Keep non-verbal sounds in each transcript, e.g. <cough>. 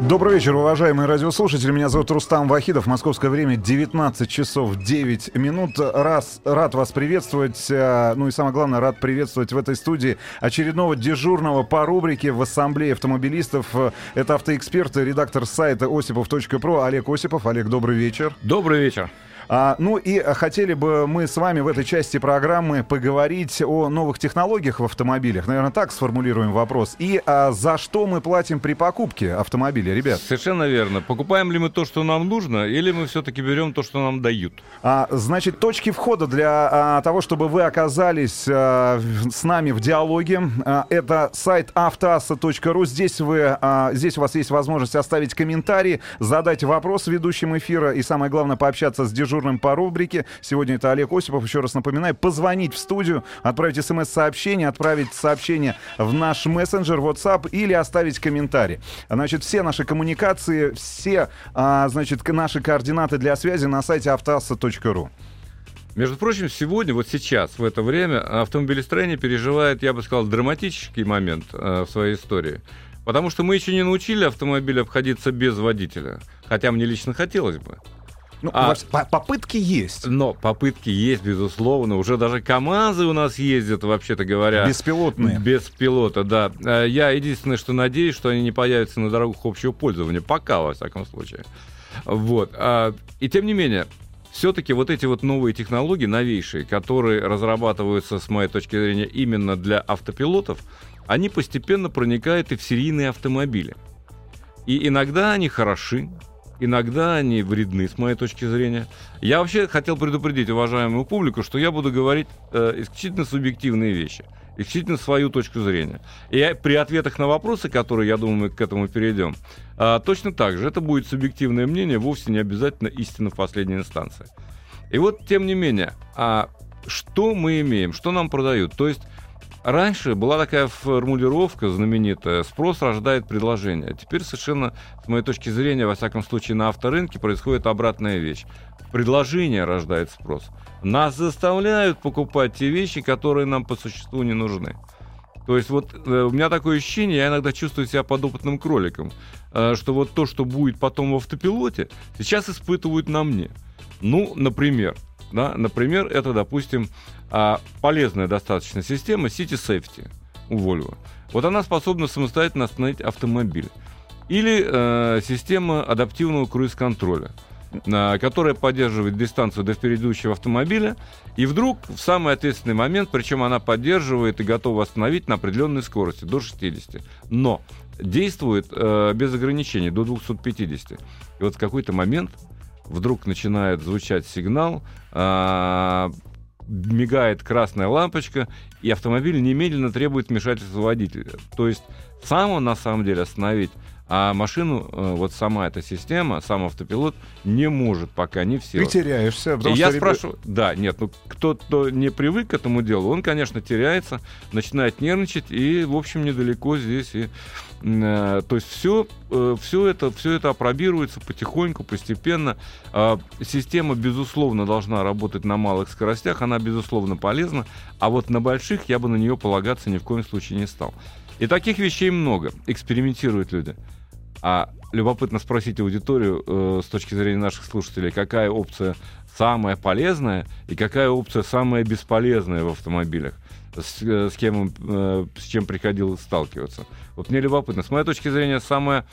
Добрый вечер, уважаемые радиослушатели. Меня зовут Рустам Вахидов. Московское время 19 часов 9 минут. Раз, рад вас приветствовать. э, Ну и самое главное, рад приветствовать в этой студии очередного дежурного по рубрике в Ассамблее автомобилистов. Это автоэксперт и редактор сайта осипов.про Олег Осипов. Олег, добрый вечер. Добрый вечер. А, ну и хотели бы мы с вами в этой части программы поговорить о новых технологиях в автомобилях. Наверное, так сформулируем вопрос. И а, за что мы платим при покупке автомобиля, ребят? Совершенно верно. Покупаем ли мы то, что нам нужно, или мы все-таки берем то, что нам дают? А, значит, точки входа для а, того, чтобы вы оказались а, с нами в диалоге, а, это сайт автоасса.ру. Здесь, вы, а, здесь у вас есть возможность оставить комментарий, задать вопрос ведущим эфира и, самое главное, пообщаться с дежурным по рубрике. Сегодня это Олег Осипов. Еще раз напоминаю, позвонить в студию, отправить смс-сообщение, отправить сообщение в наш мессенджер WhatsApp или оставить комментарий. Значит, все наши коммуникации, все, а, значит, наши координаты для связи на сайте автоасса.ру. Между прочим, сегодня, вот сейчас, в это время, автомобилестроение переживает, я бы сказал, драматический момент э, в своей истории. Потому что мы еще не научили автомобиль обходиться без водителя. Хотя мне лично хотелось бы. Ну, А- попытки есть. Но попытки есть, безусловно. Уже даже КАМАЗы у нас ездят, вообще-то говоря. Беспилотные. Без пилота, да. Э, Я единственное, что надеюсь, что они не появятся на дорогах общего пользования. Пока, во всяком случае. Вот. А, И тем не менее, все-таки вот эти вот новые технологии, новейшие, которые разрабатываются, с моей точки зрения, именно для автопилотов, они постепенно проникают и в серийные автомобили. И иногда они хороши, иногда они вредны, с моей точки зрения. Я вообще хотел предупредить уважаемую публику, что я буду говорить э, исключительно субъективные вещи, исключительно свою точку зрения. И я- при ответах на вопросы, которые, я думаю, мы к этому перейдем, а, точно так же, это будет субъективное мнение, вовсе не обязательно истина в последней инстанции. И вот, тем не менее, а что мы имеем, что нам продают? То есть Раньше была такая формулировка знаменитая «спрос рождает предложение». Теперь совершенно, с моей точки зрения, во всяком случае, на авторынке происходит обратная вещь. Предложение рождает спрос. Нас заставляют покупать те вещи, которые нам по существу не нужны. То есть вот э, у меня такое ощущение, я иногда чувствую себя подопытным кроликом, э, что вот то, что будет потом в автопилоте, сейчас испытывают на мне. Ну, например, да, например, это, допустим, а, полезная достаточно система City Safety у Volvo. Вот она способна самостоятельно остановить автомобиль. Или э, система адаптивного круиз-контроля, на- которая поддерживает дистанцию до впередущего автомобиля, и вдруг в самый ответственный момент, причем она поддерживает и готова остановить на определенной скорости, до 60. Но действует э, без ограничений, до 250. И вот в какой-то момент вдруг начинает звучать сигнал, а, мигает красная лампочка, и автомобиль немедленно требует вмешательства водителя. То есть сам он на самом деле остановить, а машину, э, вот сама эта система, сам автопилот не может пока не в Ты теряешься. потому И я что ребят- спрашиваю, да, нет, ну кто-то не привык к этому делу, он, конечно, теряется, начинает нервничать, и, в общем, недалеко здесь и э, то есть все, все это, все это опробируется потихоньку, постепенно. А, Система, безусловно, должна работать на малых скоростях, она, безусловно, полезна, а вот на больших я бы на нее полагаться ни в коем случае не стал. И таких вещей много, экспериментируют люди. А любопытно спросить аудиторию э, с точки зрения наших слушателей, какая опция самая полезная и какая опция самая бесполезная в автомобилях, с, э, с кем э, с чем приходилось сталкиваться. Вот мне любопытно. С моей точки зрения, самая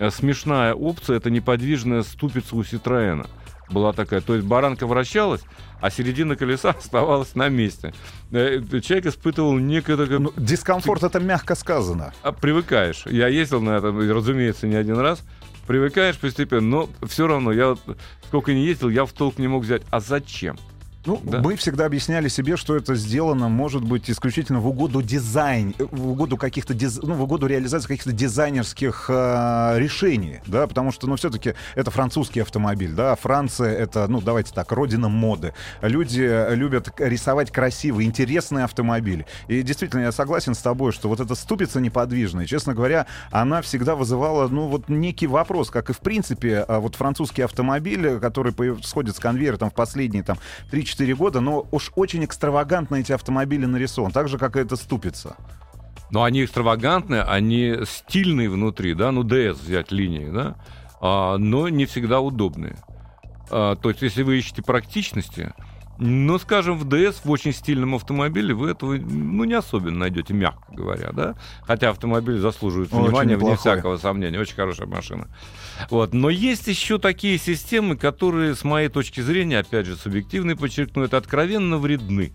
э, смешная опция это неподвижная ступица у Ситроена. Была такая. То есть баранка вращалась, а середина колеса <laughs> оставалась на месте. Э, Человек испытывал некое такое Ну, дискомфорт это мягко сказано. а, привыкаешь. Я ездил на этом, разумеется, не один раз. Привыкаешь постепенно, но все равно, я сколько не ездил, я в толк не мог взять. А зачем? Ну, да. мы всегда объясняли себе, что это сделано, может быть, исключительно в угоду дизайн, в угоду каких-то, диз... ну, в угоду реализации каких-то дизайнерских э, решений, да, потому что, ну, все-таки это французский автомобиль, да, Франция это, ну, давайте так, родина моды. Люди любят рисовать красивые, интересные автомобили. И действительно, я согласен с тобой, что вот эта ступица неподвижная, честно говоря, она всегда вызывала, ну, вот некий вопрос, как и в принципе, а, вот французский автомобиль, который сходит с конвейера там в последние там 3 4 года, но уж очень экстравагантно эти автомобили нарисованы, так же, как и эта ступица. Но они экстравагантные, они стильные внутри, да, ну DS взять линии, да, а, но не всегда удобные. А, то есть, если вы ищете практичности, ну, скажем, в DS, в очень стильном автомобиле, вы этого, ну, не особенно найдете, мягко говоря, да? Хотя автомобиль заслуживает внимания, вне всякого сомнения. Очень хорошая машина. Вот. Но есть еще такие системы, которые, с моей точки зрения, опять же, субъективно подчеркну, это откровенно вредны.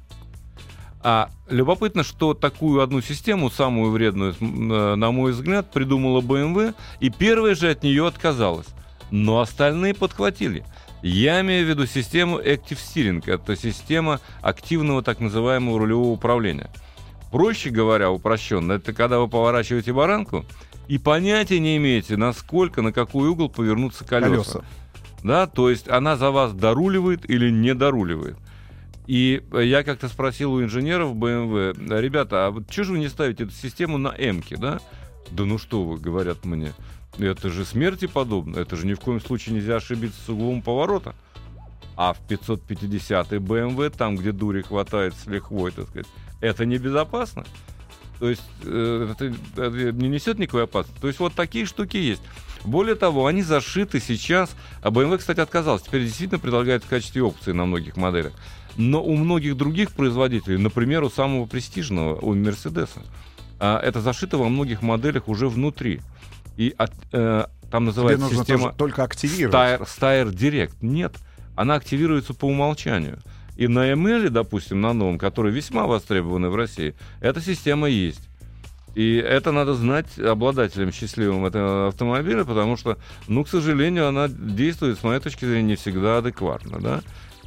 А любопытно, что такую одну систему, самую вредную, э, на мой взгляд, придумала BMW, и первая же от нее отказалась. Но остальные подхватили – я имею в виду систему Active Steering. Это система активного так называемого рулевого управления. Проще говоря, упрощенно, это когда вы поворачиваете баранку и понятия не имеете, насколько, на какой угол повернутся колеса. колеса. Да, то есть она за вас доруливает или не доруливает. И я как-то спросил у инженеров BMW, ребята, а вот что же вы не ставите эту систему на М-ке, да? Да ну что вы, говорят мне. Это же смерти подобно. Это же ни в коем случае нельзя ошибиться с углом поворота. А в 550 BMW, там, где дури хватает с лихвой, так сказать, это небезопасно. То есть э, это, это не несет никакой опасности. То есть вот такие штуки есть. Более того, они зашиты сейчас. А BMW, кстати, отказался. Теперь действительно предлагают в качестве опции на многих моделях. Но у многих других производителей, например, у самого престижного, у Мерседеса, это зашито во многих моделях уже внутри. И от, э, там называется Тебе нужно система только активировать. Steyr, Steyr Direct. Нет, она активируется по умолчанию. И на ML, допустим, на новом, который весьма востребованный в России, эта система есть. И это надо знать обладателям счастливым этого автомобиля, потому что, ну, к сожалению, она действует, с моей точки зрения, не всегда адекватно, да.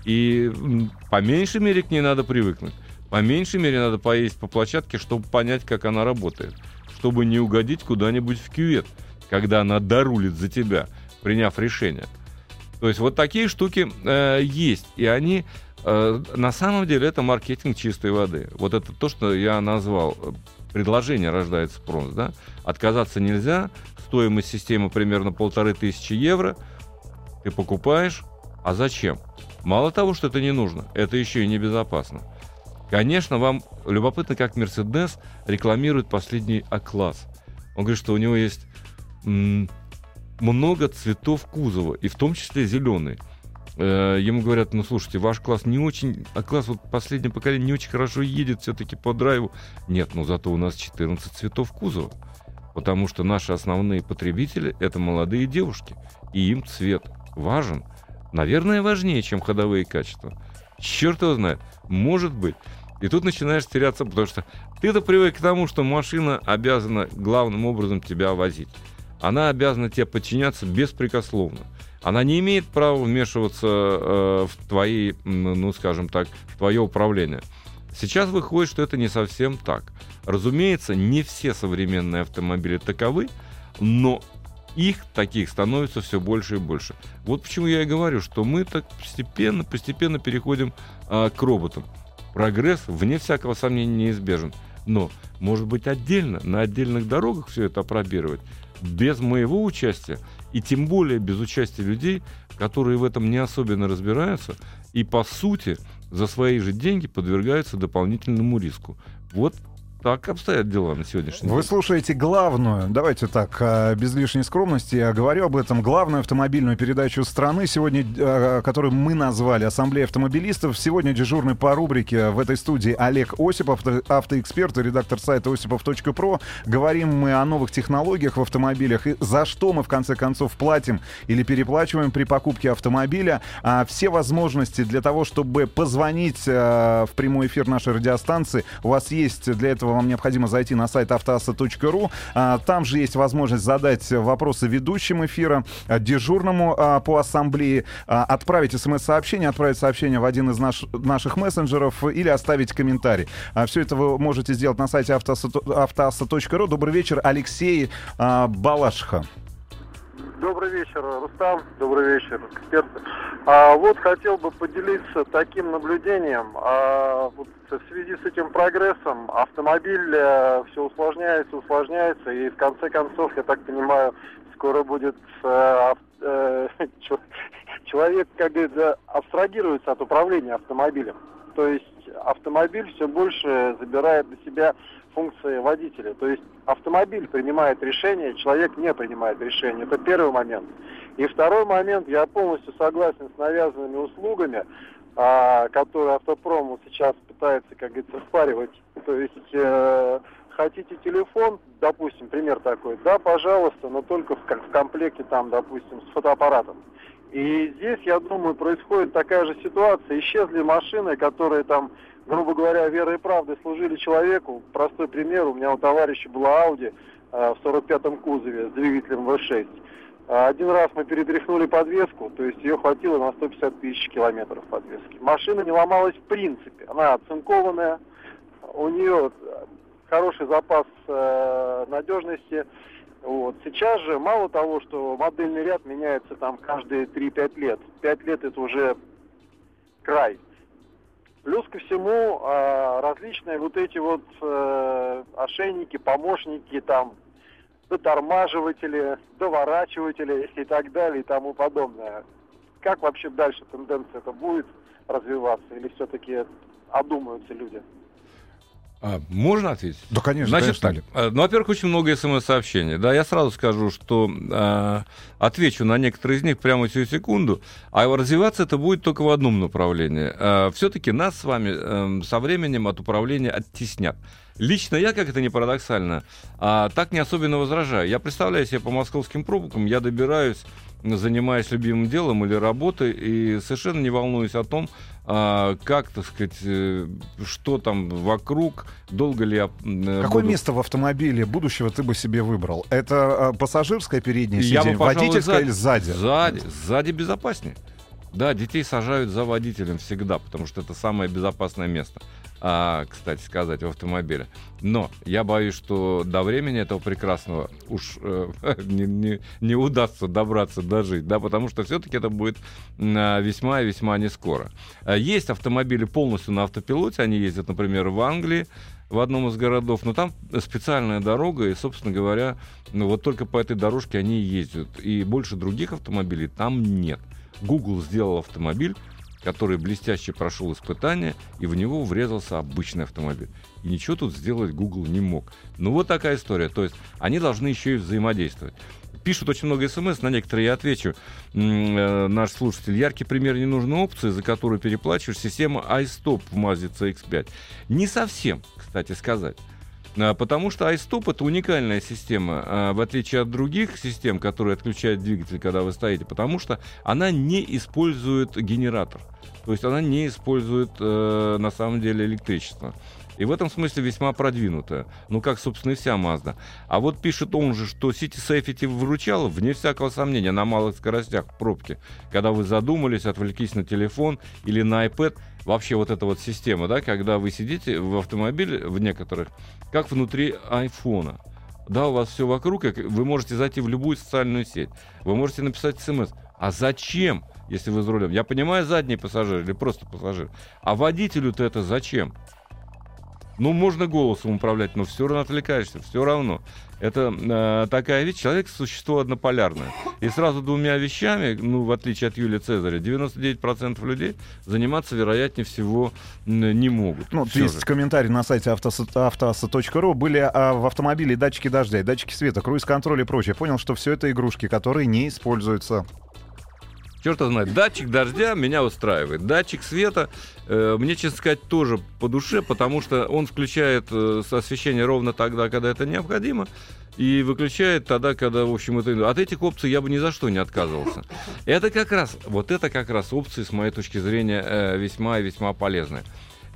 И по меньшей мере к ней надо привыкнуть. По меньшей мере надо поесть по площадке, чтобы понять, как она работает чтобы не угодить куда-нибудь в кювет, когда она дорулит за тебя, приняв решение. То есть вот такие штуки э, есть, и они э, на самом деле это маркетинг чистой воды. Вот это то, что я назвал предложение рождается спрос, да? Отказаться нельзя, стоимость системы примерно полторы тысячи евро, ты покупаешь, а зачем? Мало того, что это не нужно, это еще и небезопасно. Конечно, вам любопытно, как Mercedes рекламирует последний А-класс. Он говорит, что у него есть много цветов кузова, и в том числе зеленый. Э, ему говорят, ну слушайте, ваш класс не очень, а класс вот последнее поколение не очень хорошо едет все-таки по драйву. Нет, ну зато у нас 14 цветов кузова. Потому что наши основные потребители это молодые девушки. И им цвет важен. Наверное, важнее, чем ходовые качества. Черт его знает. Может быть. И тут начинаешь теряться, потому что ты-то привык к тому, что машина обязана главным образом тебя возить. Она обязана тебе подчиняться беспрекословно. Она не имеет права вмешиваться э, в твои, ну скажем так, в твое управление. Сейчас выходит, что это не совсем так. Разумеется, не все современные автомобили таковы, но их таких становится все больше и больше. Вот почему я и говорю, что мы так постепенно, постепенно переходим э, к роботам. Прогресс, вне всякого сомнения, неизбежен. Но, может быть, отдельно, на отдельных дорогах все это опробировать, без моего участия, и тем более без участия людей, которые в этом не особенно разбираются, и, по сути, за свои же деньги подвергаются дополнительному риску. Вот так обстоят дела на сегодняшний день. Вы слушаете главную, давайте так, а, без лишней скромности, я говорю об этом, главную автомобильную передачу страны, сегодня, а, которую мы назвали «Ассамблея автомобилистов». Сегодня дежурный по рубрике в этой студии Олег Осипов, автоэксперт и редактор сайта осипов.про. Говорим мы о новых технологиях в автомобилях и за что мы, в конце концов, платим или переплачиваем при покупке автомобиля. А все возможности для того, чтобы позвонить в прямой эфир нашей радиостанции, у вас есть для этого этого вам необходимо зайти на сайт автоаса.ру. А, там же есть возможность задать вопросы ведущим эфира, а, дежурному а, по ассамблее, отправить смс-сообщение, отправить сообщение в один из наш, наших мессенджеров или оставить комментарий. Все это вы можете сделать на сайте автоаса.ру. Добрый вечер, Алексей а, Балашха. Добрый вечер, Рустам. Добрый вечер, эксперты. А, вот хотел бы поделиться таким наблюдением. А, вот в связи с этим прогрессом автомобиль а, все усложняется, усложняется, и в конце концов, я так понимаю, скоро будет а, а, <laughs> человек, как говорится, абстрагируется от управления автомобилем. То есть автомобиль все больше забирает на себя функции водителя. То есть автомобиль принимает решение, человек не принимает решение. Это первый момент. И второй момент, я полностью согласен с навязанными услугами, а, которые автопром сейчас пытается, как говорится, спаривать. То есть э, хотите телефон, допустим, пример такой, да, пожалуйста, но только в, в комплекте там, допустим, с фотоаппаратом. И здесь, я думаю, происходит такая же ситуация. Исчезли машины, которые там грубо говоря, верой и правдой служили человеку. Простой пример, у меня у товарища была Audi э, в 45-м кузове с двигателем V6. А один раз мы перетряхнули подвеску, то есть ее хватило на 150 тысяч километров подвески. Машина не ломалась в принципе, она оцинкованная, у нее хороший запас э, надежности. Вот. Сейчас же мало того, что модельный ряд меняется там каждые 3-5 лет. 5 лет это уже край. Плюс ко всему а, различные вот эти вот э, ошейники, помощники, там, дотормаживатели, доворачиватели и так далее и тому подобное. Как вообще дальше тенденция это будет развиваться или все-таки одумаются люди? А, можно ответить? Да, конечно, Значит, конечно. Э, ну, во-первых, очень много смс-сообщений. Да, я сразу скажу, что э, отвечу на некоторые из них прямо сию секунду, а развиваться это будет только в одном направлении. Э, все-таки нас с вами э, со временем от управления оттеснят. Лично я, как это не парадоксально, а, так не особенно возражаю. Я представляю себе по московским пробкам, я добираюсь занимаясь любимым делом или работой, и совершенно не волнуюсь о том, а, как, так сказать, э, что там вокруг, долго ли я... Э, Какое буду... место в автомобиле будущего ты бы себе выбрал? Это а, пассажирское переднее сиденье, водительское сзади, или сзади? Сзади, сзади безопаснее. Да, детей сажают за водителем всегда, потому что это самое безопасное место а, кстати сказать, в автомобиле. Но я боюсь, что до времени этого прекрасного уж э, <laughs> не, не, не удастся добраться, дожить, да, потому что все-таки это будет э, весьма и весьма не скоро. Э, есть автомобили полностью на автопилоте, они ездят, например, в Англии, в одном из городов, но там специальная дорога, и, собственно говоря, ну, вот только по этой дорожке они ездят, и больше других автомобилей там нет. Google сделал автомобиль, который блестяще прошел испытание, и в него врезался обычный автомобиль. И ничего тут сделать Google не мог. Ну вот такая история. То есть они должны еще и взаимодействовать. Пишут очень много смс, на некоторые я отвечу. Э, наш слушатель. Яркий пример ненужной опции, за которую переплачиваешь, система iStop в Mazda CX-5. Не совсем, кстати сказать. А, потому что iStop это уникальная система, а, в отличие от других систем, которые отключают двигатель, когда вы стоите, потому что она не использует генератор. То есть она не использует э, на самом деле электричество. И в этом смысле весьма продвинутая. Ну, как, собственно, и вся Mazda. А вот пишет он же, что City Safety выручала, вне всякого сомнения, на малых скоростях в пробке. Когда вы задумались, отвлеклись на телефон или на iPad, вообще вот эта вот система, да, когда вы сидите в автомобиле, в некоторых, как внутри айфона. Да, у вас все вокруг, вы можете зайти в любую социальную сеть, вы можете написать смс. А зачем, если вы за рулем? Я понимаю, задний пассажир или просто пассажир. А водителю-то это зачем? Ну, можно голосом управлять, но все равно отвлекаешься, все равно. Это э, такая вещь, человек существо однополярное. И сразу двумя вещами, ну, в отличие от Юлия Цезаря, 99% людей заниматься, вероятнее всего, не могут. Ну, есть же. комментарий на сайте автоаса.ру. Были а, в автомобиле датчики дождя, датчики света, круиз-контроль и прочее. Понял, что все это игрушки, которые не используются Черт знает. Датчик дождя меня устраивает. Датчик света э, мне, честно сказать, тоже по душе, потому что он включает э, освещение ровно тогда, когда это необходимо, и выключает тогда, когда, в общем, это... От этих опций я бы ни за что не отказывался. Это как раз, вот это как раз опции, с моей точки зрения, э, весьма и весьма полезные.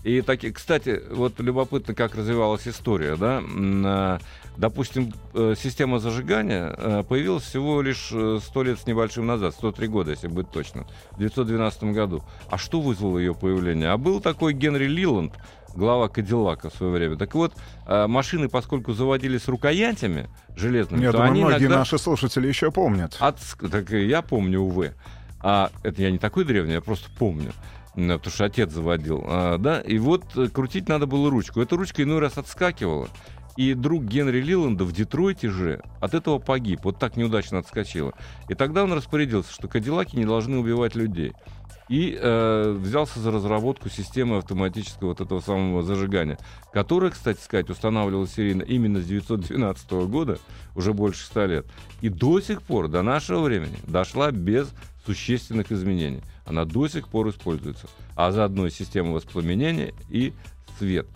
И таки, кстати, вот любопытно, как развивалась история, да. А, Допустим, э, система зажигания э, появилась всего лишь э, 100 лет с небольшим назад, 103 года, если быть точно, в 1912 году. А что вызвало ее появление? А был такой Генри Лиланд, глава Кадиллака в свое время. Так вот, машины, поскольку заводились рукоятями железными, Я то думаю, они многие иногда... наши слушатели еще помнят. От... Так я помню, увы. А это я не такой древний, я просто помню. Потому что отец заводил. А, да, и вот э, крутить надо было ручку. Эта ручка иной раз отскакивала. И друг Генри Лиланда в Детройте же от этого погиб. Вот так неудачно отскочила. И тогда он распорядился, что кадиллаки не должны убивать людей. И э, взялся за разработку системы автоматического вот этого самого зажигания, которая, кстати сказать, устанавливалась серийно именно с 1912 года, уже больше 100 лет. И до сих пор, до нашего времени, дошла без существенных изменений. Она до сих пор используется. А заодно и система воспламенения и свет.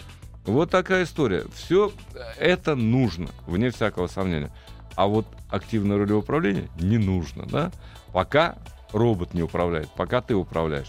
Вот такая история. Все это нужно, вне всякого сомнения. А вот активное рулевое управление не нужно, да? Пока робот не управляет, пока ты управляешь.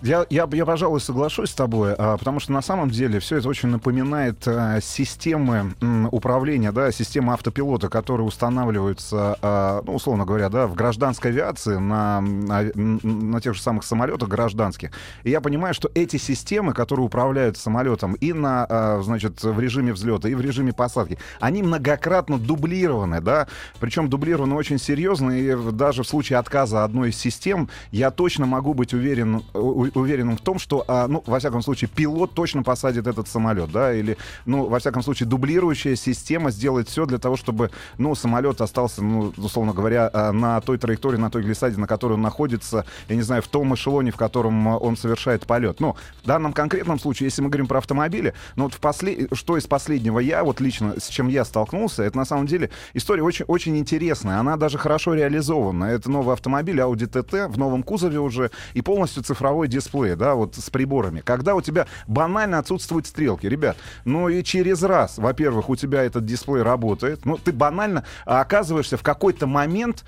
Я, я, я, пожалуй, соглашусь с тобой, а, потому что на самом деле все это очень напоминает а, системы управления, да, системы автопилота, которые устанавливаются, а, ну, условно говоря, да, в гражданской авиации на, на, на тех же самых самолетах гражданских. И я понимаю, что эти системы, которые управляют самолетом и на, значит, в режиме взлета, и в режиме посадки, они многократно дублированы, да, причем дублированы очень серьезно, и даже в случае отказа одной из систем я точно могу быть уверен, у- уверенным в том, что, а, ну, во всяком случае, пилот точно посадит этот самолет, да, или, ну, во всяком случае, дублирующая система сделает все для того, чтобы, ну, самолет остался, ну, условно говоря, а, на той траектории, на той глиссаде, на которой он находится, я не знаю, в том эшелоне, в котором а, он совершает полет. Ну, в данном конкретном случае, если мы говорим про автомобили, ну, вот в после... что из последнего я, вот лично, с чем я столкнулся, это на самом деле история очень, очень интересная, она даже хорошо реализована. Это новый автомобиль Audi TT в новом кузове уже и полностью цифровой дисплей, да, вот с приборами. Когда у тебя банально отсутствуют стрелки, ребят, ну и через раз, во-первых, у тебя этот дисплей работает, ну ты банально оказываешься в какой-то момент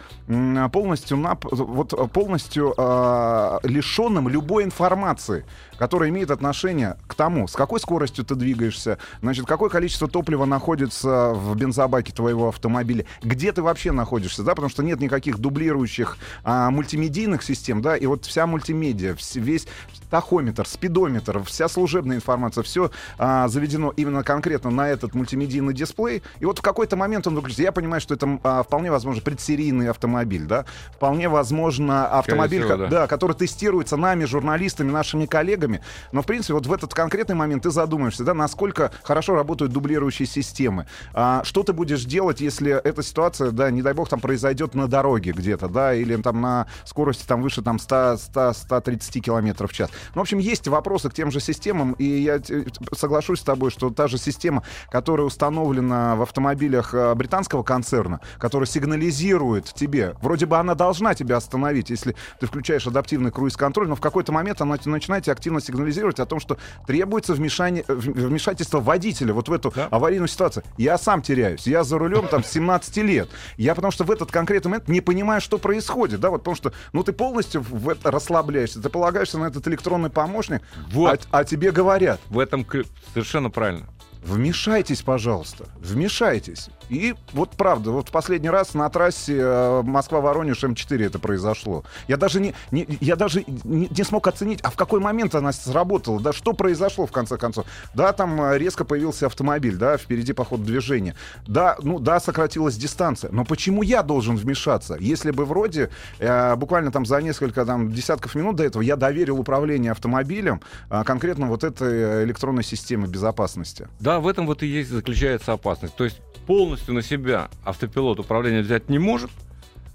полностью, нап- вот, полностью а, лишенным любой информации, которая имеет отношение к тому, с какой скоростью ты двигаешься, значит, какое количество топлива находится в бензобаке твоего автомобиля, где ты вообще находишься, да, потому что нет никаких дублирующих а, мультимедийных систем, да, и вот вся мультимедиа, вс- весь тахометр, спидометр, вся служебная информация, все заведено именно конкретно на этот мультимедийный дисплей, и вот в какой-то момент он выключится. Я понимаю, что это а, вполне возможно предсерийный автомобиль, да, вполне возможно автомобиль, всего, да. да, который тестируется нами, журналистами, нашими коллегами, но в принципе вот в этот конкретный момент ты задумаешься, да, насколько хорошо работают дублирующие системы, А, что ты будешь делать, если эта ситуация, да, не дай бог, там произойдет на дороге где-то, да, или там на скорости там выше там 100, 100, 130 километров в час. Ну, в общем, есть вопросы к тем же системам, и я соглашусь с тобой, что та же система, которая установлена в автомобилях э, британского концерна, которая сигнализирует тебе, вроде бы она должна тебя остановить, если ты включаешь адаптивный круиз-контроль, но в какой-то момент она начинает активно сигнализировать о том, что требуется вмешание, вмешательство водителя вот в эту аварийную ситуацию. Я сам теряюсь, я за рулем там с 17 лет. Я потому что в этот конкретный момент не понимаю, что происходит, да, вот потому что, ну, ты полностью в это расслабляешься, ты полагаешься этот электронный помощник, Вот. а, а тебе говорят, В этом совершенно правильно. Вмешайтесь, пожалуйста, вмешайтесь. И вот правда, вот в последний раз на трассе э, Москва-Воронеж М4 это произошло. Я даже не, не- я даже не, не смог оценить, а в какой момент она сработала, да, что произошло в конце концов. Да, там э, резко появился автомобиль, да, впереди по ходу движения. Да, ну да, сократилась дистанция. Но почему я должен вмешаться? Если бы вроде э, буквально там за несколько там десятков минут до этого я доверил управление автомобилем а, конкретно вот этой э, электронной системе безопасности. Да, в этом вот и есть заключается опасность. То есть полностью на себя автопилот управление взять не может,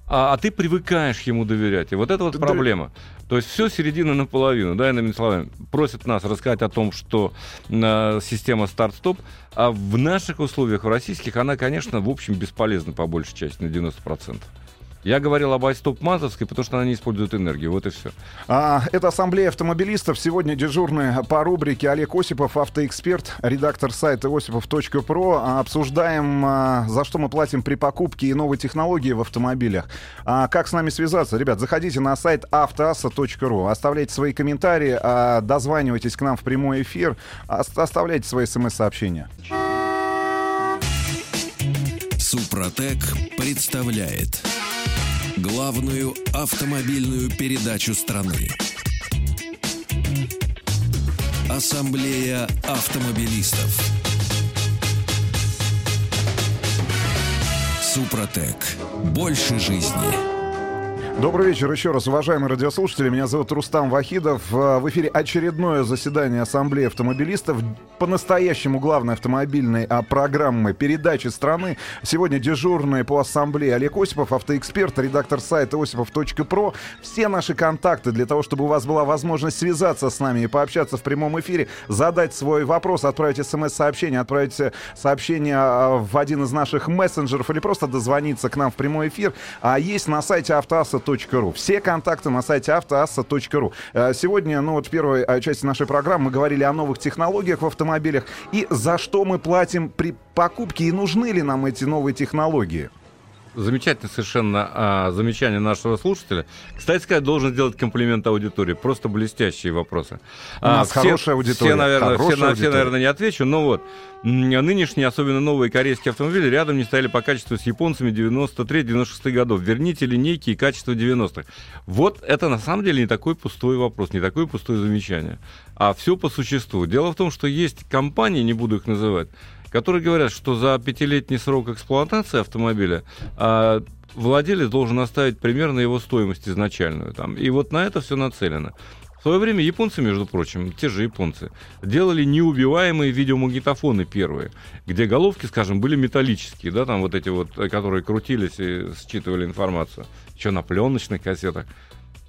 а, а ты привыкаешь ему доверять. И вот это вот Да. проблема. То есть все середина наполовину, да, иными словами. Просят нас рассказать о том, что э, система старт-стоп, а в наших условиях, в российских, она, конечно, в общем, бесполезна по большей части, на 90%. Я говорил об iStop Мазовской, потому что она не использует энергию. Вот и все. А, это ассамблея автомобилистов. Сегодня дежурный по рубрике Олег Осипов, автоэксперт, редактор сайта осипов.про. А, обсуждаем, а, за что мы платим при покупке и новой технологии в автомобилях. А, как с нами связаться? Ребят, заходите на сайт автоаса.ру, оставляйте свои комментарии, а, дозванивайтесь к нам в прямой эфир, оставляйте свои смс-сообщения. Супротек представляет главную автомобильную передачу страны. Ассамблея автомобилистов. Супротек. Больше жизни. Добрый вечер еще раз, уважаемые радиослушатели. Меня зовут Рустам Вахидов. В эфире очередное заседание Ассамблеи автомобилистов. По-настоящему главной автомобильной а, программы передачи страны. Сегодня дежурный по Ассамблее Олег Осипов, автоэксперт, редактор сайта осипов.про. Все наши контакты для того, чтобы у вас была возможность связаться с нами и пообщаться в прямом эфире, задать свой вопрос, отправить смс-сообщение, отправить сообщение а, в один из наших мессенджеров или просто дозвониться к нам в прямой эфир. А есть на сайте автоасса автоасса.ру. Все контакты на сайте автоасса.ру. Э, сегодня, ну вот в первой э, части нашей программы мы говорили о новых технологиях в автомобилях и за что мы платим при покупке и нужны ли нам эти новые технологии замечательное совершенно а, замечание нашего слушателя. Кстати сказать, должен сделать комплимент аудитории. Просто блестящие вопросы. У нас все, хорошая аудитория. Все, наверное, все, аудитория. все, наверное, не отвечу, но вот. Нынешние, особенно новые корейские автомобили, рядом не стояли по качеству с японцами 93-96 годов. Верните линейки и качество 90-х. Вот это на самом деле не такой пустой вопрос, не такое пустое замечание. А все по существу. Дело в том, что есть компании, не буду их называть, которые говорят, что за пятилетний срок эксплуатации автомобиля а, владелец должен оставить примерно его стоимость изначальную. Там. И вот на это все нацелено. В свое время японцы, между прочим, те же японцы, делали неубиваемые видеомагнитофоны первые, где головки, скажем, были металлические, да, там вот эти вот, которые крутились и считывали информацию, еще на пленочных кассетах.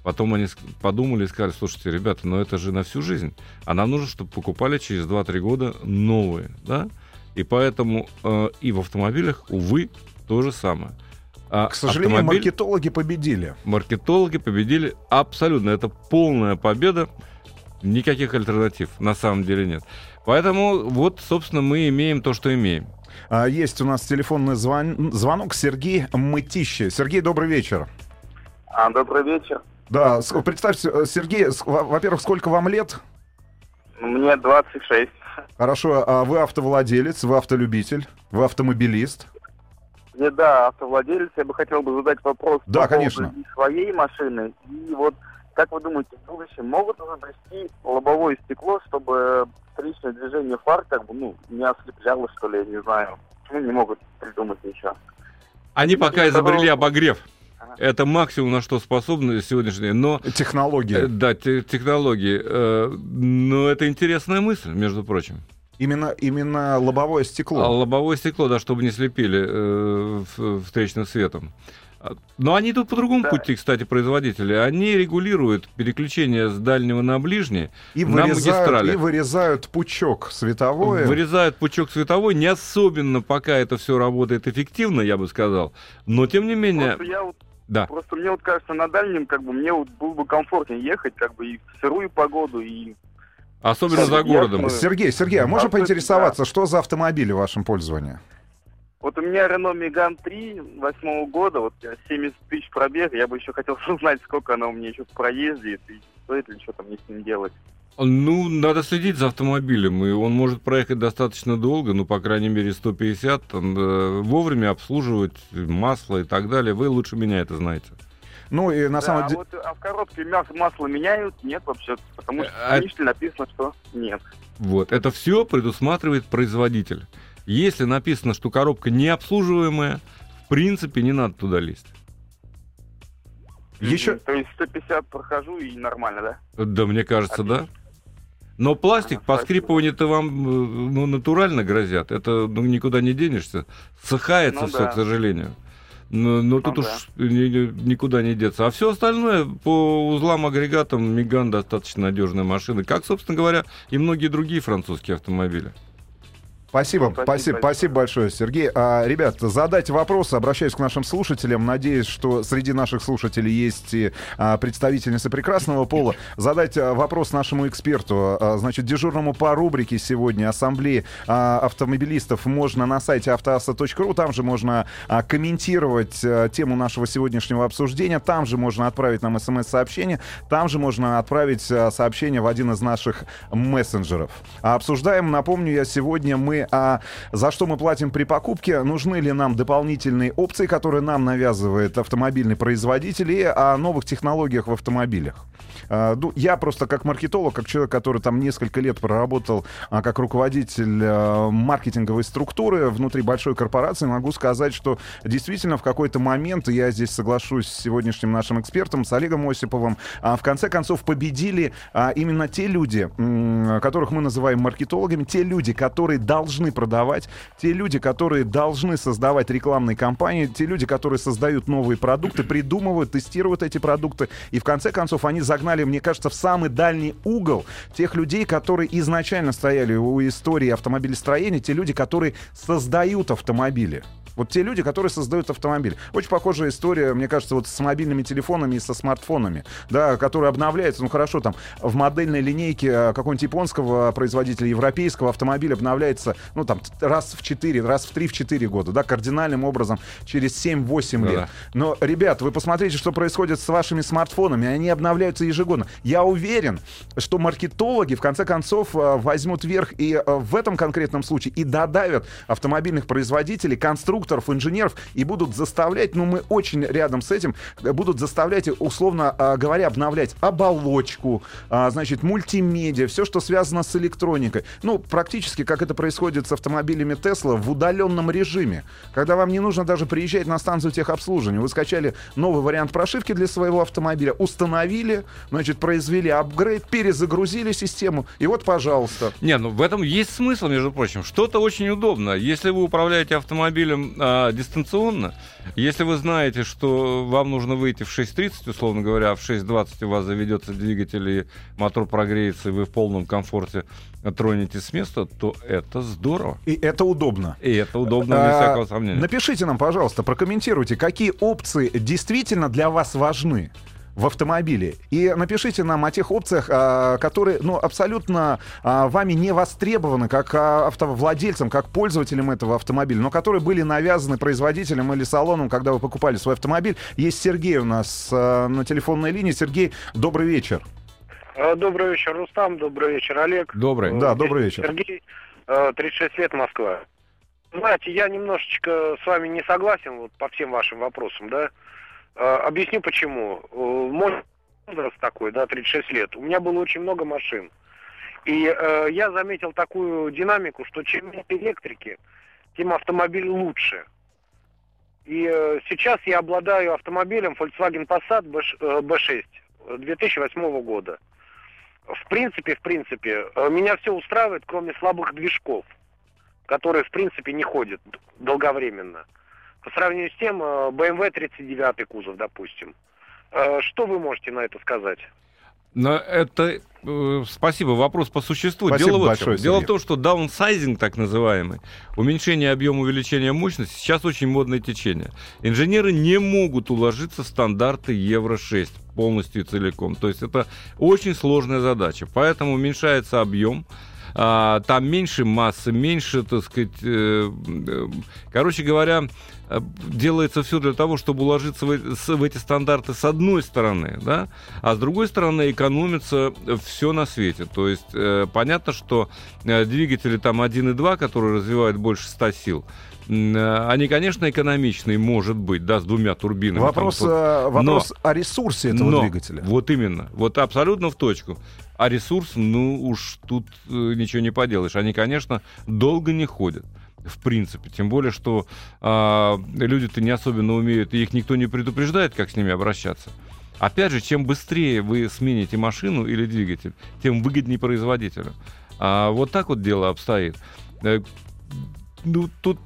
Потом они подумали и сказали, слушайте, ребята, ну это же на всю жизнь. А нам нужно, чтобы покупали через 2-3 года новые, да? И поэтому э, и в автомобилях, увы, то же самое. А К сожалению, автомобиль... маркетологи победили. Маркетологи победили абсолютно. Это полная победа. Никаких альтернатив на самом деле нет. Поэтому вот, собственно, мы имеем то, что имеем. А, есть у нас телефонный звон... звонок Сергей Мытище. Сергей, добрый вечер. А, добрый вечер. Да, представьте, э, Сергей, во-первых, сколько вам лет? Мне 26. Хорошо, а вы автовладелец, вы автолюбитель, вы автомобилист? Не, да, автовладелец. Я бы хотел бы задать вопрос да, по конечно. своей машины. И вот, как вы думаете, в будущем могут изобрести лобовое стекло, чтобы встречное движение фар как бы, ну, не ослепляло, что ли, я не знаю. Почему не могут придумать ничего? Они пока изобрели обогрев. Это максимум, на что способны сегодняшние, но... Технологии. Э, да, те, технологии. Э, но это интересная мысль, между прочим. Именно, именно лобовое стекло. А лобовое стекло, да, чтобы не слепили э, встречным светом. А, но они идут по другому да. пути, кстати, производители. Они регулируют переключение с дальнего на ближний и на вырезают, магистрали. И вырезают пучок световой. Вырезают пучок световой. Не особенно пока это все работает эффективно, я бы сказал. Но, тем не менее... Просто я вот да. Просто мне вот кажется, на дальнем, как бы, мне вот было бы комфортнее ехать, как бы, и в сырую погоду, и... Особенно за городом. Мы... Сергей, Сергей, а можно поинтересоваться, да. что за автомобили в вашем пользовании? Вот у меня Renault Megane 3 восьмого года, вот 70 тысяч пробег, я бы еще хотел <laughs> узнать, сколько она у меня еще в проезде, и стоит ли что-то мне с ним делать. Ну, надо следить за автомобилем, и он может проехать достаточно долго, ну, по крайней мере, 150, там, э, вовремя обслуживать масло и так далее. Вы лучше меня это знаете. Ну, и на да, самом деле... А, вот, а в коробке мясо, масло меняют? Нет вообще, потому что в книжке а... написано, что нет. Вот, это все предусматривает производитель. Если написано, что коробка необслуживаемая, в принципе, не надо туда лезть. Еще... То есть 150 прохожу и нормально, да? Да, мне кажется, Отлично. да. Но пластик, по скрипыванию-то вам э, ну, натурально грозят. Это ну, никуда не денешься. Сыхается ну, все, да. к сожалению. Но, но ну, тут да. уж никуда не деться. А все остальное по узлам, агрегатам Меган достаточно надежная машина. Как, собственно говоря, и многие другие французские автомобили. Спасибо, Спасибо спасибо, спасибо большое, Сергей. А, ребят, задайте вопросы, обращаюсь к нашим слушателям. Надеюсь, что среди наших слушателей есть и а, представительницы прекрасного пола. Задайте а, вопрос нашему эксперту. А, значит, дежурному по рубрике сегодня ассамблеи а, автомобилистов можно на сайте автоаса.ру. Там же можно а, комментировать а, тему нашего сегодняшнего обсуждения. Там же можно отправить нам смс-сообщение. Там же можно отправить а, сообщение в один из наших мессенджеров. А обсуждаем, напомню я, сегодня мы а за что мы платим при покупке, нужны ли нам дополнительные опции, которые нам навязывает автомобильный производитель, и о новых технологиях в автомобилях. А, ну, Я просто как маркетолог, как человек, который там несколько лет проработал а, как руководитель а, маркетинговой структуры внутри большой корпорации, могу сказать, что действительно в какой-то момент, я здесь соглашусь с сегодняшним нашим экспертом, с Олегом Осиповым, в конце концов победили именно те люди, которых мы называем маркетологами, те люди, которые должны продавать, те люди, которые должны создавать рекламные кампании, те люди, которые создают новые продукты, придумывают, тестируют эти продукты, и в конце концов они загнали, мне кажется, в самый дальний угол тех людей, которые изначально стояли у истории автомобилестроения, те люди, которые создают автомобили. Вот те люди, которые создают автомобиль. Очень похожая история, мне кажется, вот с мобильными телефонами и со смартфонами, да, которые обновляются, ну хорошо, там в модельной линейке э, какого-нибудь японского производителя, европейского автомобиля обновляется, ну там раз в 4, раз в 3, в 4 года, да, кардинальным образом через 7-8 Да-да. лет. Но, ребят, вы посмотрите, что происходит с вашими смартфонами. Они обновляются ежегодно. Я уверен, что маркетологи, в конце концов, э, возьмут верх и э, в этом конкретном случае и додавят автомобильных производителей, конструкторов, инженеров и будут заставлять, ну, мы очень рядом с этим, э, будут заставлять, условно говоря, обновлять оболочку, а, значит, мультимедиа, все, что связано с электроникой. Ну, практически, как это происходит с автомобилями Тесла в удаленном режиме, когда вам не нужно даже приезжать на станцию техобслуживания. Вы скачали новый вариант прошивки для своего автомобиля, установили, значит, произвели апгрейд, перезагрузили систему, и вот, пожалуйста. Не, ну в этом есть смысл, между прочим. Что-то очень удобно. Если вы управляете автомобилем а, дистанционно, если вы знаете, что вам нужно выйти в 6.30, условно говоря, а в 6.20 у вас заведется двигатель и мотор прогреется, и вы в полном комфорте тронете с места, то это здорово. И это удобно. И это удобно, без А, всякого сомнения. Напишите нам, пожалуйста, прокомментируйте, какие опции действительно для вас важны в автомобиле. И напишите нам о тех опциях, а, которые ну, абсолютно а, вами не востребованы как а, автовладельцам, как пользователям этого автомобиля, но которые были навязаны производителем или салоном, когда вы покупали свой автомобиль. Есть Сергей у нас на телефонной линии. Сергей, добрый вечер. Добрый вечер, Рустам. Добрый вечер, Олег. Добрый. Да, добрый вечер. Сергей, 36 лет, Москва. Знаете, я немножечко с вами не согласен вот, по всем вашим вопросам, да. Э, Объясню почему. Э, Мой возраст такой, да, 36 лет. У меня было очень много машин. И э, я заметил такую динамику, что чем меньше электрики, тем автомобиль лучше. И э, сейчас я обладаю автомобилем Volkswagen Passat B6 э, B6 2008 года. В принципе, в принципе, э, меня все устраивает, кроме слабых движков, которые, в принципе, не ходят долговременно. По сравнению с тем, э, BMW 39 кузов, допустим. Э, Что вы можете на это сказать? Но это... э, спасибо, вопрос по существу. Спасибо Дело, вот в большое, чем. Дело в том, что даунсайзинг, так называемый, уменьшение объема увеличения мощности, сейчас очень модное течение. Инженеры не могут уложиться в стандарты Евро-6 полностью и целиком. То есть это очень сложная задача. Поэтому уменьшается объем, а, там меньше массы, меньше, так сказать, э, э, короче говоря, э, делается все для того, чтобы уложиться в, эти стандарты с одной стороны, да, а с другой стороны экономится все на свете. То есть э, понятно, что э, двигатели там 1.2, которые развивают больше 100 сил, они, конечно, экономичные, может быть, да, с двумя турбинами. Вопрос, Там, вопрос о ресурсе этого но, двигателя. Вот именно. Вот абсолютно в точку. А ресурс, ну уж тут э, ничего не поделаешь. Они, конечно, долго не ходят. В принципе, тем более, что а, люди-то не особенно умеют, и их никто не предупреждает, как с ними обращаться. Опять же, чем быстрее вы смените машину или двигатель, тем выгоднее производителю. А вот так вот дело обстоит. Э, Ну, тут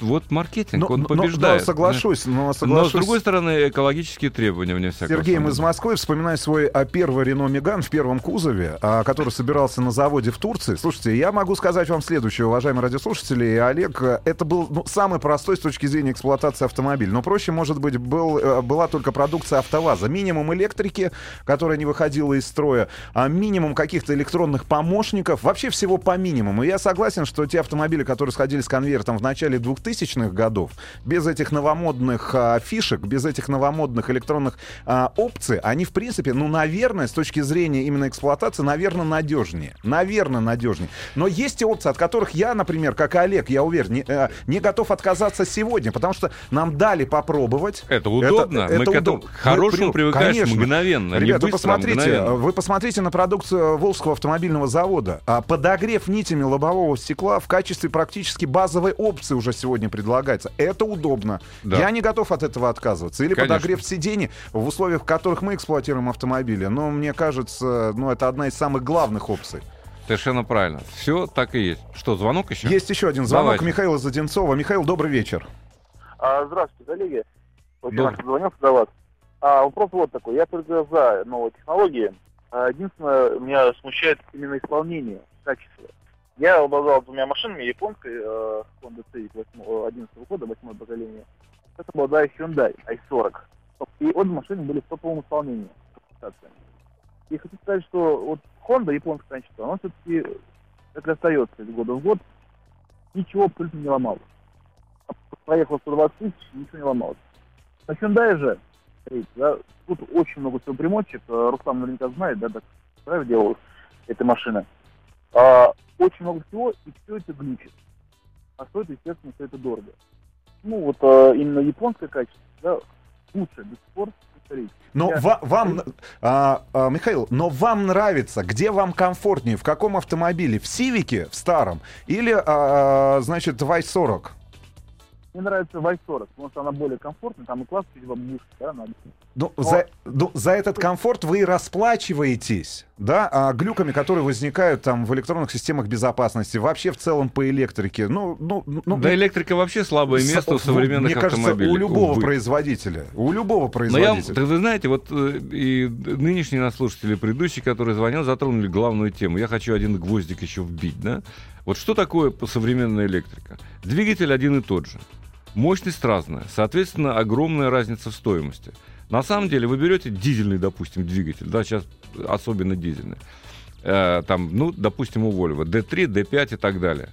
вот маркетинг, Ну, он побеждает. да, соглашусь, но Но, соглашусь. с другой стороны, экологические требования, вне всякого Сергеем из сомнения. Москвы вспоминаю свой а, первый Рено Меган в первом кузове, а, который собирался на заводе в Турции. Слушайте, я могу сказать вам следующее, уважаемые радиослушатели и Олег, это был ну, самый простой с точки зрения эксплуатации автомобиль. Но проще, может быть, был, э, была только продукция АвтоВАЗа. Минимум электрики, которая не выходила из строя, а минимум каких-то электронных помощников, вообще всего по минимуму. И я согласен, что те автомобили, которые сходили с конвертом в начале 2000-х годов, без этих новомодных а, фишек, без этих новомодных электронных а, опций, они, в принципе, ну, наверное, с точки зрения именно эксплуатации, наверное, надежнее. Наверное, надежнее. Но есть те опции, от которых я, например, как и Олег, я уверен, не, э, не готов отказаться сегодня, потому что нам дали попробовать. Это удобно. Мы к этому- удобно. к хорошему Мы- привыкаешь конечно. мгновенно, Ребята, вы быстро, а посмотрите, мгновенно. вы посмотрите на продукцию Волжского автомобильного завода. А Подогрев нитями лобового стекла в качестве практически базовой опции уже сегодня предлагается. Это удобно. Да. Я не готов от этого отказываться. Или Конечно. подогрев сидений в условиях, в которых мы эксплуатируем автомобили. Но мне кажется, ну, это одна из самых главных опций. Совершенно правильно. Все так и есть. Что, звонок еще? Есть еще один звонок Давайте. Михаила Заденцова. Михаил, добрый вечер. А, здравствуйте, коллеги. Рад, что дозвонился до вас. А, вопрос вот такой. Я только за новые технологии. А, единственное, меня смущает именно исполнение, качество. Я обладал двумя машинами, японской э, Honda Civic 11 года, 8 поколения. Это обладаю Hyundai i40. И обе машины были в топовом исполнении. И хочу сказать, что вот Honda, японское качество, оно все-таки, как и остается из года в год, ничего абсолютно не ломалось проехал 120 тысяч, ничего не ломалось. На Hyundai же, да, тут очень много всего примочек, э, Рустам наверняка знает, да, так правильно делают этой машины. А, очень много всего, и все это глючит. А стоит, естественно, все это дорого. Ну, вот э, именно японское качество, да, лучше до сих пор. Но Я- ва- вам, а, а, Михаил, но вам нравится, где вам комфортнее, в каком автомобиле? В Сивике, в старом, или, а, значит, в i40? Мне нравится Y40, потому что она более комфортная, там и класс чуть выше, да, надо. Ну, за, ну, за этот комфорт вы и расплачиваетесь, да, а, глюками, которые возникают там в электронных системах безопасности, вообще в целом по электрике. Ну, ну, ну Да, электрика вообще слабое с- место у ну, современных Мне кажется, автомобилей. у любого увы. производителя. У любого Но я, производителя. так вы знаете, вот э, и нынешние нас слушатели, предыдущий, который звонил, затронули главную тему. Я хочу один гвоздик еще вбить, да? Вот что такое современная электрика? Двигатель один и тот же. Мощность разная, соответственно, огромная разница в стоимости. На самом деле, вы берете дизельный, допустим, двигатель, да, сейчас особенно дизельный, Э, там, ну, допустим, у Volvo, D3, D5 и так далее.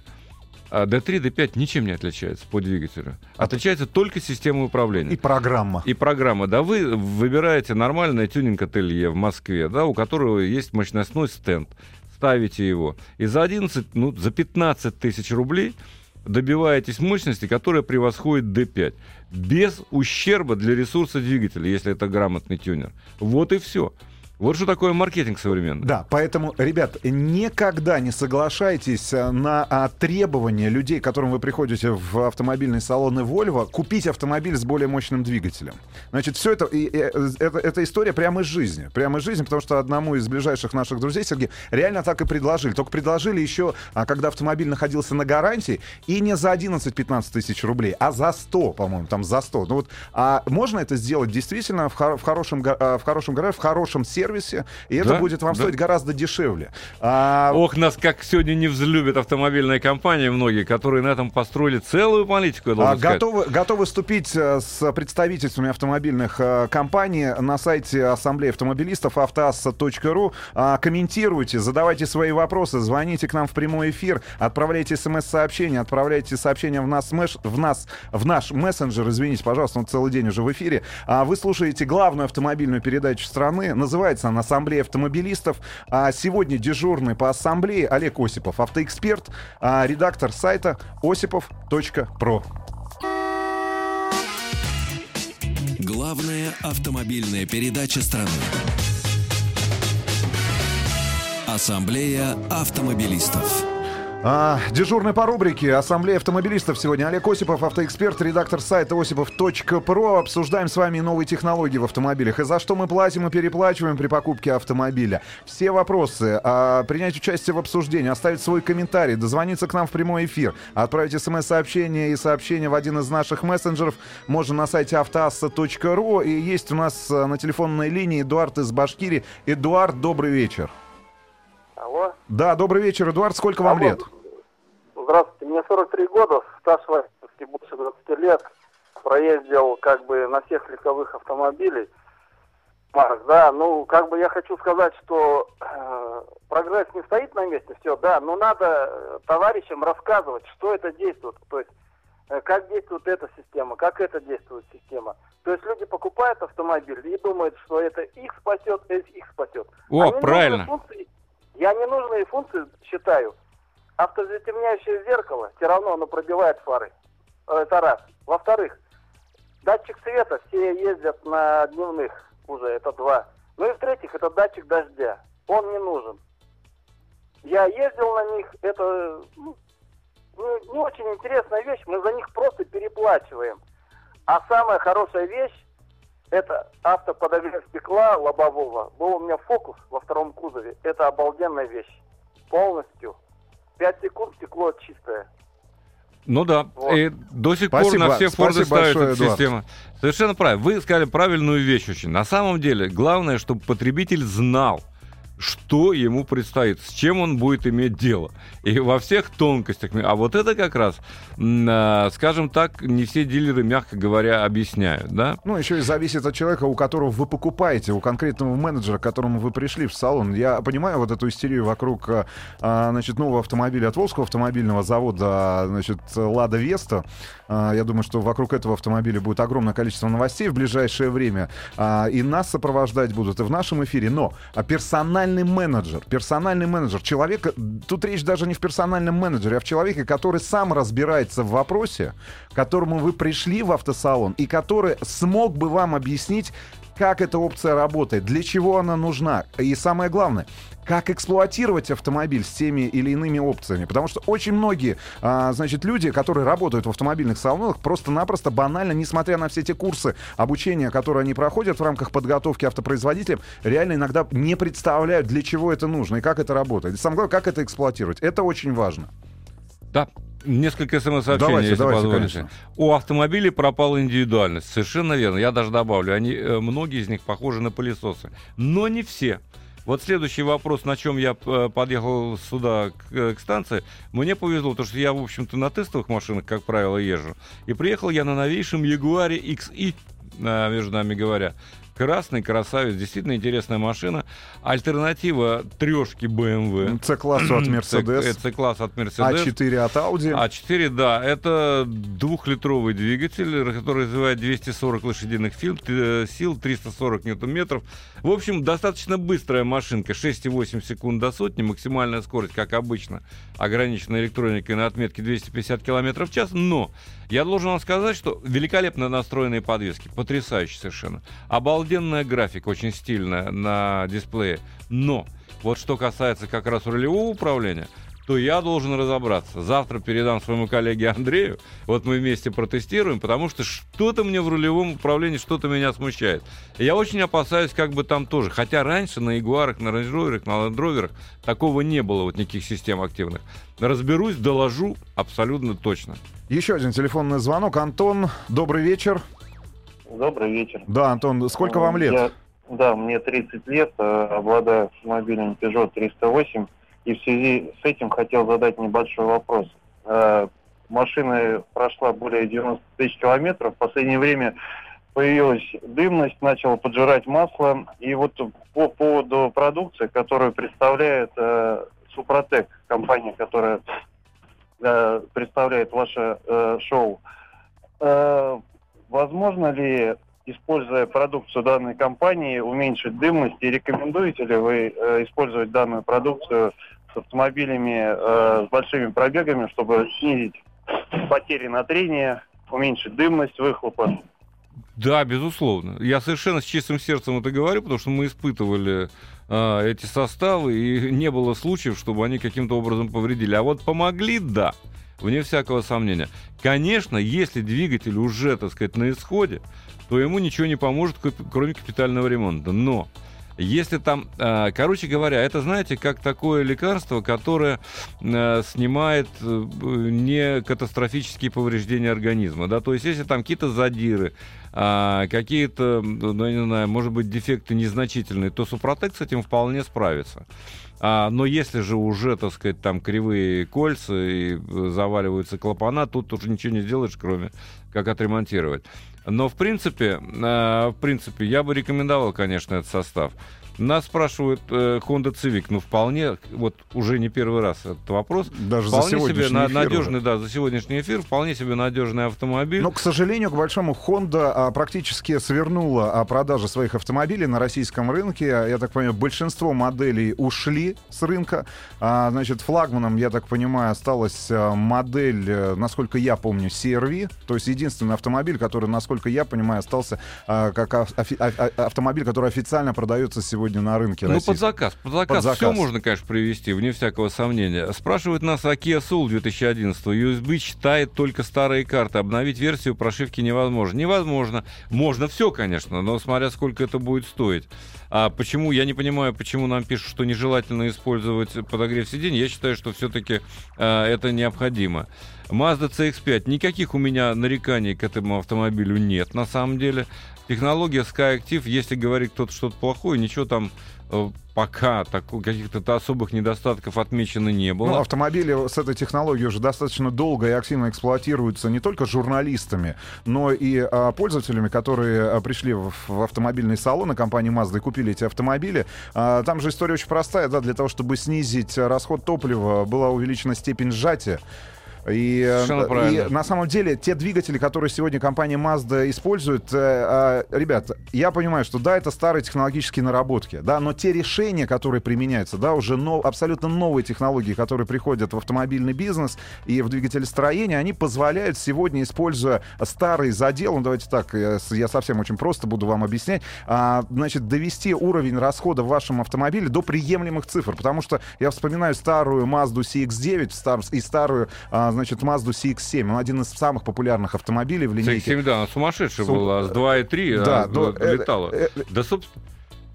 А D3, D5 ничем не отличается по двигателю. Отличается только система управления И программа. и программа, да, вы выбираете нормальное тюнинг-ателье в Москве, да, у которого есть мощностной стенд, ставите его, и за 11, ну, за 15 тысяч рублей добиваетесь мощности, которая превосходит D5, без ущерба для ресурса двигателя, если это грамотный тюнер. Вот и все. Вот что такое маркетинг современный. Да, поэтому, ребят, никогда не соглашайтесь э, на а, требования людей, к которым вы приходите в автомобильные салоны Volvo, купить автомобиль с более мощным двигателем. Значит, все это, и, и, э, это, это история прямо из жизни. Прямо из жизни, потому что одному из ближайших наших друзей, Сергей, реально так и предложили. Только предложили еще, а, когда автомобиль находился на гарантии, и не за 11-15 тысяч рублей, а за 100, по-моему, там за 100. Ну вот, а можно это сделать действительно в, хор- в хорошем, а, в хорошем гараже, в хорошем сервисе, и это Да, будет вам да. стоить гораздо дешевле. А, Ох, нас как сегодня не взлюбят автомобильные компании многие, которые на этом построили целую политику, я а, сказать. готовы, готовы вступить э, с представительствами автомобильных э, компаний на сайте Ассамблеи автомобилистов автоасса.ру. А, Комментируйте, задавайте свои вопросы, звоните к нам в прямой эфир, отправляйте смс-сообщения, отправляйте сообщения в, нас, мэш- в, нас, в наш мессенджер. Извините, пожалуйста, он целый день уже в эфире. А Вы слушаете главную автомобильную передачу страны. Называется она «Ассамблея автомобилистов». А Сегодня дежурный по ассамблее Олег Осипов, автоэксперт, а редактор сайта осипов.про. Главная автомобильная передача страны. Ассамблея автомобилистов. А, дежурный по рубрике «Ассамблея автомобилистов» сегодня. Олег Осипов, автоэксперт, редактор сайта осипов.про. Обсуждаем с вами новые технологии в автомобилях. И за что мы платим и переплачиваем при покупке автомобиля. Все вопросы, а, принять участие в обсуждении, оставить свой комментарий, дозвониться к нам в прямой эфир, отправить смс-сообщение и сообщение в один из наших мессенджеров можно на сайте автоасса.ру. И есть у нас а, на телефонной линии Эдуард из Башкирии. Эдуард, добрый вечер. Алло. Да, добрый вечер, Эдуард. Сколько вам Алло. лет? Здравствуйте, мне 43 года, стаж водительский больше 20 лет. Проездил как бы на всех легковых автомобилей. Марк, да, ну как бы я хочу сказать, что э, прогресс не стоит на месте, все, да, но надо э, товарищам рассказывать, что это действует, то есть э, как действует эта система, как это действует система. То есть люди покупают автомобиль и думают, что это их спасет, это их спасет. О, ненужные правильно. функции- я ненужные функции считаю. Автозатемняющее зеркало, все равно оно пробивает фары. Это раз. Во-вторых, датчик света, все ездят на дневных уже, это два. Ну и в-третьих, это датчик дождя. Он не нужен. Я ездил на них, это ну, не очень интересная вещь, мы за них просто переплачиваем. А самая хорошая вещь, это автоподогрев стекла лобового. Был у меня фокус во втором кузове. Это обалденная вещь. Полностью. 5 секунд стекло чистое. Ну да, Вот. и до сих Спасибо. пор на все Форды ставят большое, эту Эдуард. систему. Совершенно правильно. Вы сказали правильную вещь очень. На самом деле, главное, чтобы потребитель знал, что ему предстоит, с чем он будет иметь дело. И во всех тонкостях. А вот это как раз, а, скажем так, не все дилеры, мягко говоря, объясняют, да? Ну, еще и зависит от человека, у которого вы покупаете, у конкретного менеджера, к которому вы пришли в салон. Я понимаю вот эту истерию вокруг, а, а, значит, нового автомобиля от Волжского автомобильного завода, значит, Лада Веста. Я думаю, что вокруг этого автомобиля будет огромное количество новостей в ближайшее время. И нас сопровождать будут и в нашем эфире. Но а, персональный менеджер, персональный менеджер, человек, тут речь даже не в персональном менеджере, а в человеке, который сам разбирается в вопросе, к которому вы пришли в автосалон и который смог бы вам объяснить, как эта опция работает, для чего она нужна. И самое главное, как эксплуатировать автомобиль с теми или иными опциями. Потому что очень многие, а, значит, люди, которые работают в автомобильных салонах, просто-напросто банально, несмотря на все эти курсы обучения, которые они проходят в рамках подготовки автопроизводителям, реально иногда не представляют, для чего это нужно и как это работает. И самое главное, как это эксплуатировать. Это очень важно. Да. Несколько смс-сообщений, Давайте, если давайте, позволите. конечно. У автомобилей пропала индивидуальность. Совершенно верно. Я даже добавлю, они, э, многие из них похожи на пылесосы. Но не все. Вот следующий вопрос, на чем я э, подъехал сюда к, э, к станции. Мне повезло, потому что я, в общем-то, на тестовых машинах, как правило, езжу. И приехал я на новейшем Ягуаре XI, э, между нами говоря. Красный красавец, действительно интересная машина. Альтернатива трешки BMW. C-классу от Mercedes, C-класс от Mercedes. А4 от Audi. А4, да, это двухлитровый двигатель, который развивает 240 лошадиных сил, т- сил 340 ньютон-метров. В общем, достаточно быстрая машинка, 6,8 секунд до сотни, максимальная скорость, как обычно, ограничена электроникой на отметке 250 км в час, но я должен вам сказать, что великолепно настроенные подвески, потрясающе совершенно. Обалденная графика, очень стильная на дисплее, но вот что касается как раз рулевого управления, то я должен разобраться. Завтра передам своему коллеге Андрею. Вот мы вместе протестируем, потому что что-то мне в рулевом управлении, что-то меня смущает. И я очень опасаюсь, как бы там тоже. Хотя раньше на Ягуарах, на Rover'ах, на Rover'ах такого не было, вот никаких систем активных. Разберусь, доложу абсолютно точно. Еще один телефонный звонок. Антон, добрый вечер. Добрый вечер. Да, Антон, сколько вам лет? Я- да, мне 30 лет, э, обладаю автомобилем Peugeot 308, и в связи с этим хотел задать небольшой вопрос. Э, Машина прошла более 90 тысяч километров, в последнее время появилась дымность, начала поджирать масло, и вот по поводу продукции, которую представляет э, Супротек, компания, которая э, представляет ваше э, шоу, Э, возможно ли, используя продукцию данной компании, уменьшить дымность? И рекомендуете ли вы э, использовать данную продукцию с автомобилями э, с большими пробегами, чтобы снизить потери на трение, уменьшить дымность выхлопа? Да, безусловно. Я совершенно с чистым сердцем это говорю, потому что мы испытывали а, эти составы, и не было случаев, чтобы они каким-то образом повредили. А вот помогли, да, вне всякого сомнения. Конечно, если двигатель уже, так сказать, на исходе, то ему ничего не поможет, кроме капитального ремонта. Но если там, а, короче говоря, это, знаете, как такое лекарство, которое а, снимает э, не катастрофические повреждения организма, да, то есть если там какие-то задиры, а, какие-то, ну, я не знаю, может быть, дефекты незначительные, то Супротек с этим вполне справится. А, но если же уже, так сказать, там кривые кольца и э, заваливаются клапана, тут уже ничего не сделаешь, кроме как отремонтировать. Но, в принципе, э, в принципе, я бы рекомендовал, конечно, этот состав. Нас спрашивают э, Honda Civic, ну вполне, вот уже не первый раз этот вопрос. Даже вполне за себе на, надежный, уже. да, за сегодняшний эфир, вполне себе надежный автомобиль. Но, к сожалению, к большому, Honda а, практически свернула а, продажи своих автомобилей на российском рынке. Я так понимаю, большинство моделей ушли с рынка. А, значит, флагманом, я так понимаю, осталась а, модель, э, насколько я помню, CRV. То есть единственный автомобиль, который, насколько я понимаю, остался а, как а, а, автомобиль, который официально продается сегодня сегодня на рынке Ну, под заказ. Под заказ, под заказ. все можно, конечно, привести, вне всякого сомнения. Спрашивают нас о Kia Soul 2011. USB читает только старые карты. Обновить версию прошивки невозможно. Невозможно. Можно все, конечно, но смотря сколько это будет стоить. А почему, я не понимаю, почему нам пишут, что нежелательно использовать подогрев сидений. Я считаю, что все-таки э, это необходимо. Mazda CX-5. Никаких у меня нареканий к этому автомобилю нет, на самом деле. Технология SkyActiv, если говорит кто-то что-то плохое, ничего там э, пока так, каких-то особых недостатков отмечено не было. Ну, автомобили с этой технологией уже достаточно долго и активно эксплуатируются не только журналистами, но и а, пользователями, которые а, пришли в, в автомобильный салон компании Mazda и купили эти автомобили. А, там же история очень простая, да, для того, чтобы снизить расход топлива, была увеличена степень сжатия. И, э, и на самом деле те двигатели, которые сегодня компания Mazda использует, э, э, ребят, я понимаю, что да, это старые технологические наработки, да, но те решения, которые применяются, да, уже но, абсолютно новые технологии, которые приходят в автомобильный бизнес и в двигателестроение, они позволяют сегодня, используя старый задел, ну давайте так, я, я совсем очень просто буду вам объяснять, а, значит, довести уровень расхода в вашем автомобиле до приемлемых цифр, потому что я вспоминаю старую Mazda CX-9 стар, и старую а, значит, Mazda CX-7. Он один из самых популярных автомобилей в линейке. CX-7, да, она сумасшедшая Сум... была. С 2.3 а да, а, до... летала. Э, э, да, собственно,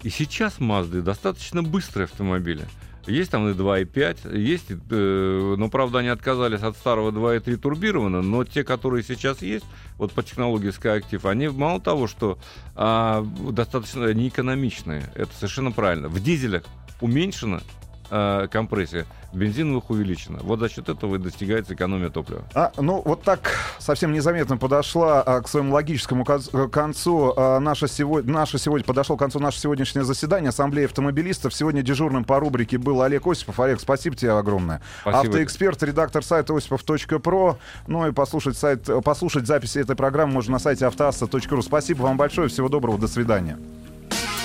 и сейчас Mazda достаточно быстрые автомобили. Есть там и 2.5, есть, э, но, правда, они отказались от старого 2.3 турбированного, но те, которые сейчас есть, вот по технологии SkyActiv, они мало того, что а, достаточно неэкономичные, это совершенно правильно. В дизелях уменьшено э, компрессия, бензиновых увеличена. Вот за счет этого и достигается экономия топлива. А, ну, вот так совсем незаметно подошла а, к своему логическому э, концу а, наша, сегодня, наша сегодня, подошел к концу наше сегодняшнее заседание Ассамблеи автомобилистов. Сегодня дежурным по рубрике был Олег Осипов. Олег, спасибо тебе огромное. Спасибо. Автоэксперт, редактор сайта осипов.про. Ну и послушать, сайт, послушать записи этой программы можно на сайте автоасса.ру. Спасибо вам большое. Всего доброго. До свидания.